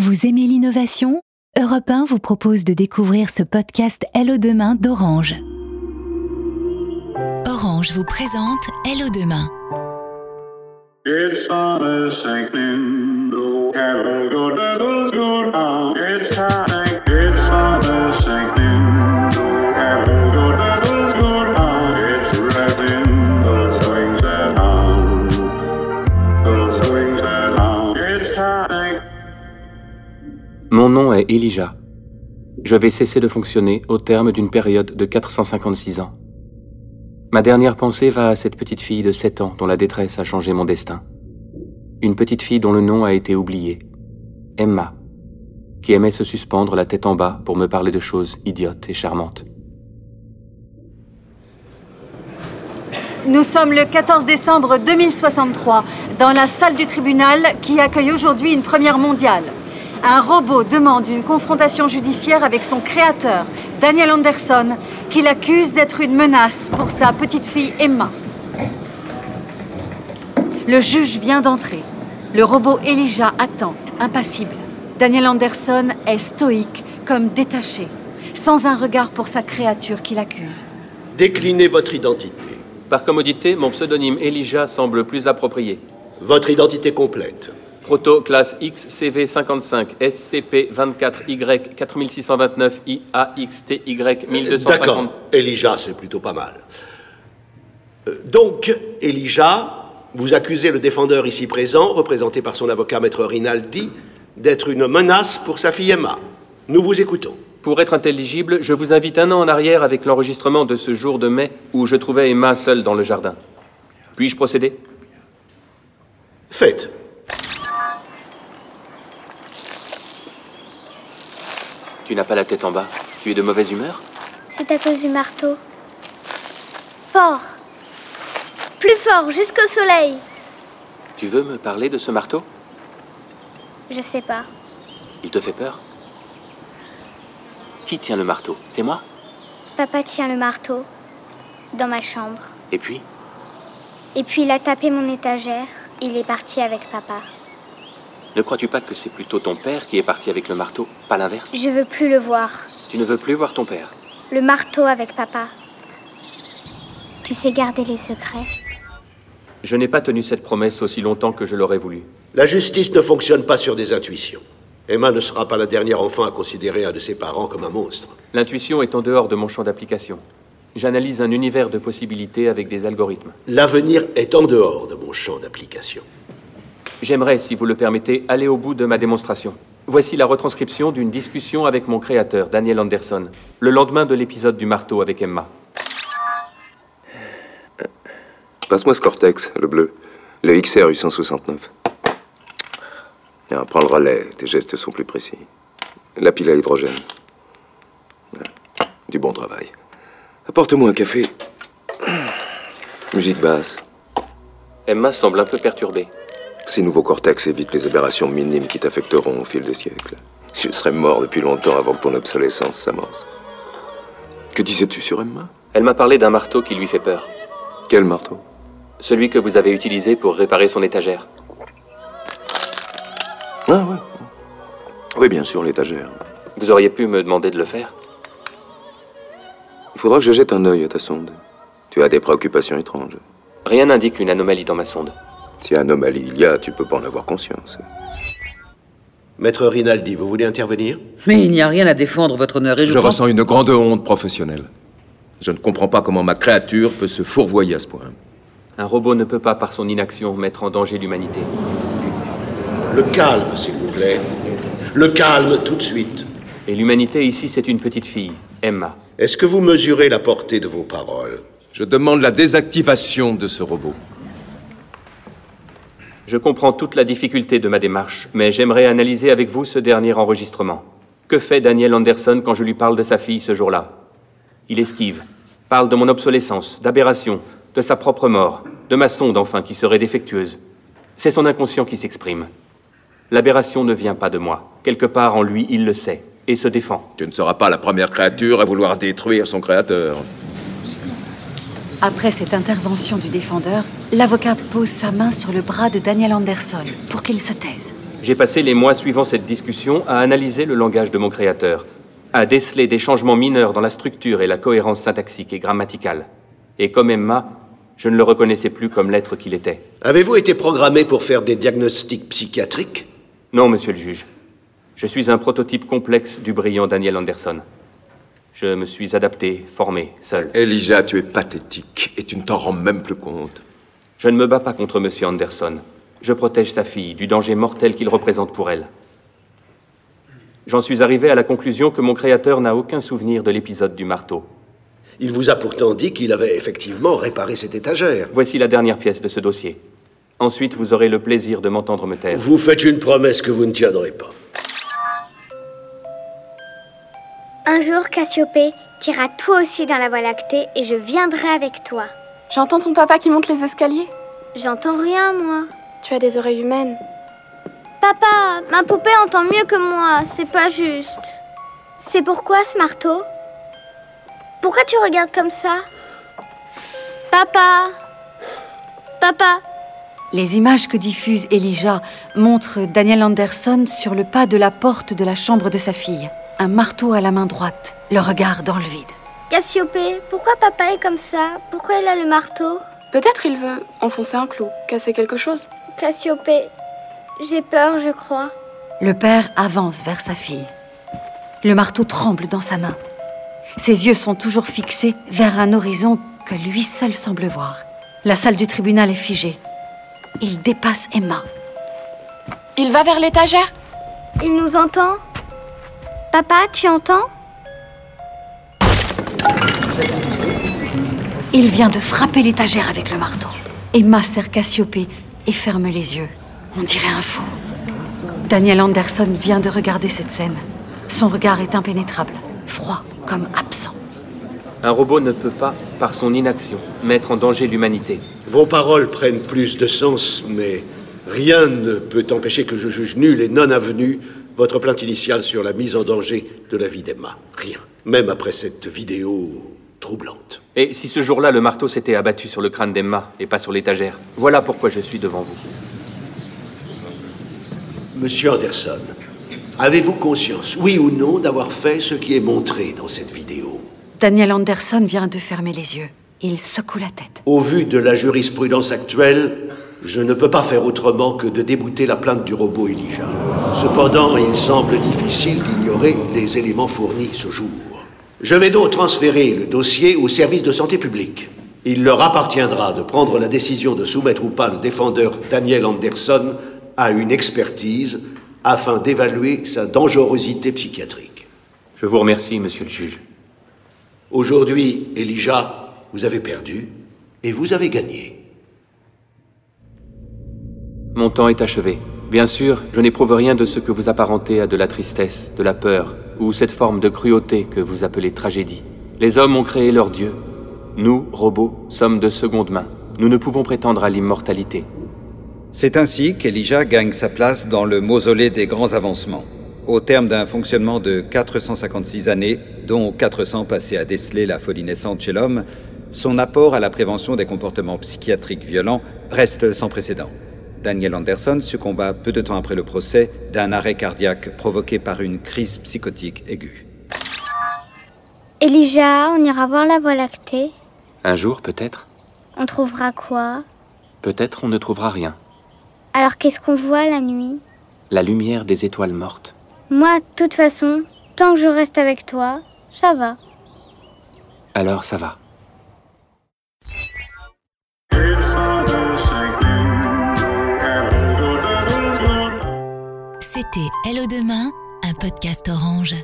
Vous aimez l'innovation? Europe 1 vous propose de découvrir ce podcast Hello Demain d'Orange. Orange vous présente Hello Demain. It's Mon nom est Elijah. Je vais cesser de fonctionner au terme d'une période de 456 ans. Ma dernière pensée va à cette petite fille de 7 ans dont la détresse a changé mon destin. Une petite fille dont le nom a été oublié. Emma, qui aimait se suspendre la tête en bas pour me parler de choses idiotes et charmantes. Nous sommes le 14 décembre 2063, dans la salle du tribunal qui accueille aujourd'hui une première mondiale. Un robot demande une confrontation judiciaire avec son créateur, Daniel Anderson, qui l'accuse d'être une menace pour sa petite fille Emma. Le juge vient d'entrer. Le robot Elijah attend, impassible. Daniel Anderson est stoïque, comme détaché, sans un regard pour sa créature qui l'accuse. Déclinez votre identité. Par commodité, mon pseudonyme Elijah semble plus approprié. Votre identité complète. Proto classe X CV 55 SCP 24 Y 4629 IAXTY 1250. D'accord. Elijah, c'est plutôt pas mal. Euh, Donc, Elijah, vous accusez le défendeur ici présent, représenté par son avocat maître Rinaldi, d'être une menace pour sa fille Emma. Nous vous écoutons. Pour être intelligible, je vous invite un an en arrière avec l'enregistrement de ce jour de mai où je trouvais Emma seule dans le jardin. Puis-je procéder? Faites. Tu n'as pas la tête en bas. Tu es de mauvaise humeur C'est à cause du marteau. Fort. Plus fort, jusqu'au soleil. Tu veux me parler de ce marteau Je sais pas. Il te fait peur Qui tient le marteau? C'est moi? Papa tient le marteau dans ma chambre. Et puis? Et puis il a tapé mon étagère. Il est parti avec papa. Ne crois-tu pas que c'est plutôt ton père qui est parti avec le marteau, pas l'inverse? Je veux plus le voir. Tu ne veux plus voir ton père? Le marteau avec papa. Tu sais garder les secrets? Je n'ai pas tenu cette promesse aussi longtemps que je l'aurais voulu. La justice ne fonctionne pas sur des intuitions. Emma ne sera pas la dernière enfant à considérer un de ses parents comme un monstre. L'intuition est en dehors de mon champ d'application. J'analyse un univers de possibilités avec des algorithmes. L'avenir est en dehors de mon champ d'application. J'aimerais, si vous le permettez, aller au bout de ma démonstration. Voici la retranscription d'une discussion avec mon créateur, Daniel Anderson, le lendemain de l'épisode du marteau avec Emma. Passe-moi ce Cortex, le bleu. Le XR 869. Tiens, prends le relais, tes gestes sont plus précis. La pile à hydrogène. Du bon travail. Apporte-moi un café. Musique basse. Emma semble un peu perturbée. Ces nouveaux Cortex évitent les aberrations minimes qui t'affecteront au fil des siècles. Je serais mort depuis longtemps avant que ton obsolescence s'amorce. Que disais-tu sur Emma? Elle m'a parlé d'un marteau qui lui fait peur. Quel marteau? Celui que vous avez utilisé pour réparer son étagère. Ah ouais. Oui, bien sûr, l'étagère. Vous auriez pu me demander de le faire Il faudra que je jette un œil à ta sonde. Tu as des préoccupations étranges. Rien n'indique une anomalie dans ma sonde. Si anomalie il y a, tu peux pas en avoir conscience. Maître Rinaldi, vous voulez intervenir? Mais il n'y a rien à défendre votre honneur et je, Je crois- ressens une grande honte professionnelle. Je ne comprends pas comment ma créature peut se fourvoyer à ce point. Un robot ne peut pas, par son inaction, mettre en danger l'humanité. Le calme, s'il vous plaît. Le calme tout de suite. Et l'humanité ici, c'est une petite fille, Emma. Est-ce que vous mesurez la portée de vos paroles? Je demande la désactivation de ce robot. Je comprends toute la difficulté de ma démarche, mais j'aimerais analyser avec vous ce dernier enregistrement. Que fait Daniel Anderson quand je lui parle de sa fille ce jour-là? Il esquive, parle de mon obsolescence, d'aberration, de sa propre mort, de ma sonde enfin qui serait défectueuse. C'est son inconscient qui s'exprime. L'aberration ne vient pas de moi. Quelque part en lui, il le sait et se défend. Tu ne seras pas la première créature à vouloir détruire son créateur. Après cette intervention du défendeur, l'avocate pose sa main sur le bras de Daniel Anderson pour qu'il se taise. J'ai passé les mois suivant cette discussion à analyser le langage de mon créateur, à déceler des changements mineurs dans la structure et la cohérence syntaxique et grammaticale. Et comme Emma, je ne le reconnaissais plus comme l'être qu'il était. Avez-vous été programmé pour faire des diagnostics psychiatriques? Non, monsieur le juge. Je suis un prototype complexe du brillant Daniel Anderson. Je me suis adapté, formé, seul. Elijah, tu es pathétique et tu ne t'en rends même plus compte. Je ne me bats pas contre monsieur Anderson. Je protège sa fille du danger mortel qu'il représente pour elle. J'en suis arrivé à la conclusion que mon créateur n'a aucun souvenir de l'épisode du marteau. Il vous a pourtant dit qu'il avait effectivement réparé cette étagère. Voici la dernière pièce de ce dossier. Ensuite, vous aurez le plaisir de m'entendre me taire. Vous faites une promesse que vous ne tiendrez pas. Un jour, Cassiopée, t'iras toi aussi dans la Voie lactée et je viendrai avec toi. J'entends ton papa qui monte les escaliers. J'entends rien, moi. Tu as des oreilles humaines. Papa, ma poupée entend mieux que moi, c'est pas juste. C'est pourquoi ce marteau? Pourquoi tu regardes comme ça? Papa Papa Les images que diffuse Elijah montrent Daniel Anderson sur le pas de la porte de la chambre de sa fille, un marteau à la main droite, le regard dans le vide. Cassiopée, pourquoi papa est comme ça? Pourquoi il a le marteau? Peut-être il veut enfoncer un clou, casser quelque chose. Cassiopée, j'ai peur, je crois. Le père avance vers sa fille. Le marteau tremble dans sa main. Ses yeux sont toujours fixés vers un horizon que lui seul semble voir. La salle du tribunal est figée. Il dépasse Emma. Il va vers l'étagère? Il nous entend? Papa, tu entends? Il vient de frapper l'étagère avec le marteau. Emma serre Cassiopée et ferme les yeux. On dirait un fou. Daniel Anderson vient de regarder cette scène. Son regard est impénétrable, froid comme absent. Un robot ne peut pas, par son inaction, mettre en danger l'humanité. Vos paroles prennent plus de sens, mais rien ne peut empêcher que je juge nul et non avenu votre plainte initiale sur la mise en danger de la vie d'Emma. Rien. Même après cette vidéo troublante. Et si ce jour-là, le marteau s'était abattu sur le crâne d'Emma et pas sur l'étagère Voilà pourquoi je suis devant vous. Monsieur Anderson, avez-vous conscience, oui ou non, d'avoir fait ce qui est montré dans cette vidéo? Daniel Anderson vient de fermer les yeux. Il secoue la tête. Au vu de la jurisprudence actuelle, je ne peux pas faire autrement que de débouter la plainte du robot Elijah. Cependant, il semble difficile d'ignorer les éléments fournis ce jour. Je vais donc transférer le dossier au service de santé publique. Il leur appartiendra de prendre la décision de soumettre ou pas le défendeur Daniel Anderson à une expertise afin d'évaluer sa dangerosité psychiatrique. Je vous remercie, monsieur le juge. Aujourd'hui, Elijah, vous avez perdu et vous avez gagné. Mon temps est achevé. Bien sûr, je n'éprouve rien de ce que vous apparentez à de la tristesse, de la peur, ou cette forme de cruauté que vous appelez tragédie. Les hommes ont créé leur Dieu. Nous, robots, sommes de seconde main. Nous ne pouvons prétendre à l'immortalité. C'est ainsi qu'Elijah gagne sa place dans le mausolée des grands avancements. Au terme d'un fonctionnement de 456 années, dont 400 passées à déceler la folie naissante chez l'homme, son apport à la prévention des comportements psychiatriques violents reste sans précédent. Daniel Anderson succomba peu de temps après le procès d'un arrêt cardiaque provoqué par une crise psychotique aiguë. Elijah, on ira voir la Voie lactée. Un jour, peut-être? On trouvera quoi? Peut-être on ne trouvera rien. Alors qu'est-ce qu'on voit la nuit? La lumière des étoiles mortes. Moi, de toute façon, tant que je reste avec toi, ça va. Alors ça va. C'était Hello Demain, un podcast orange.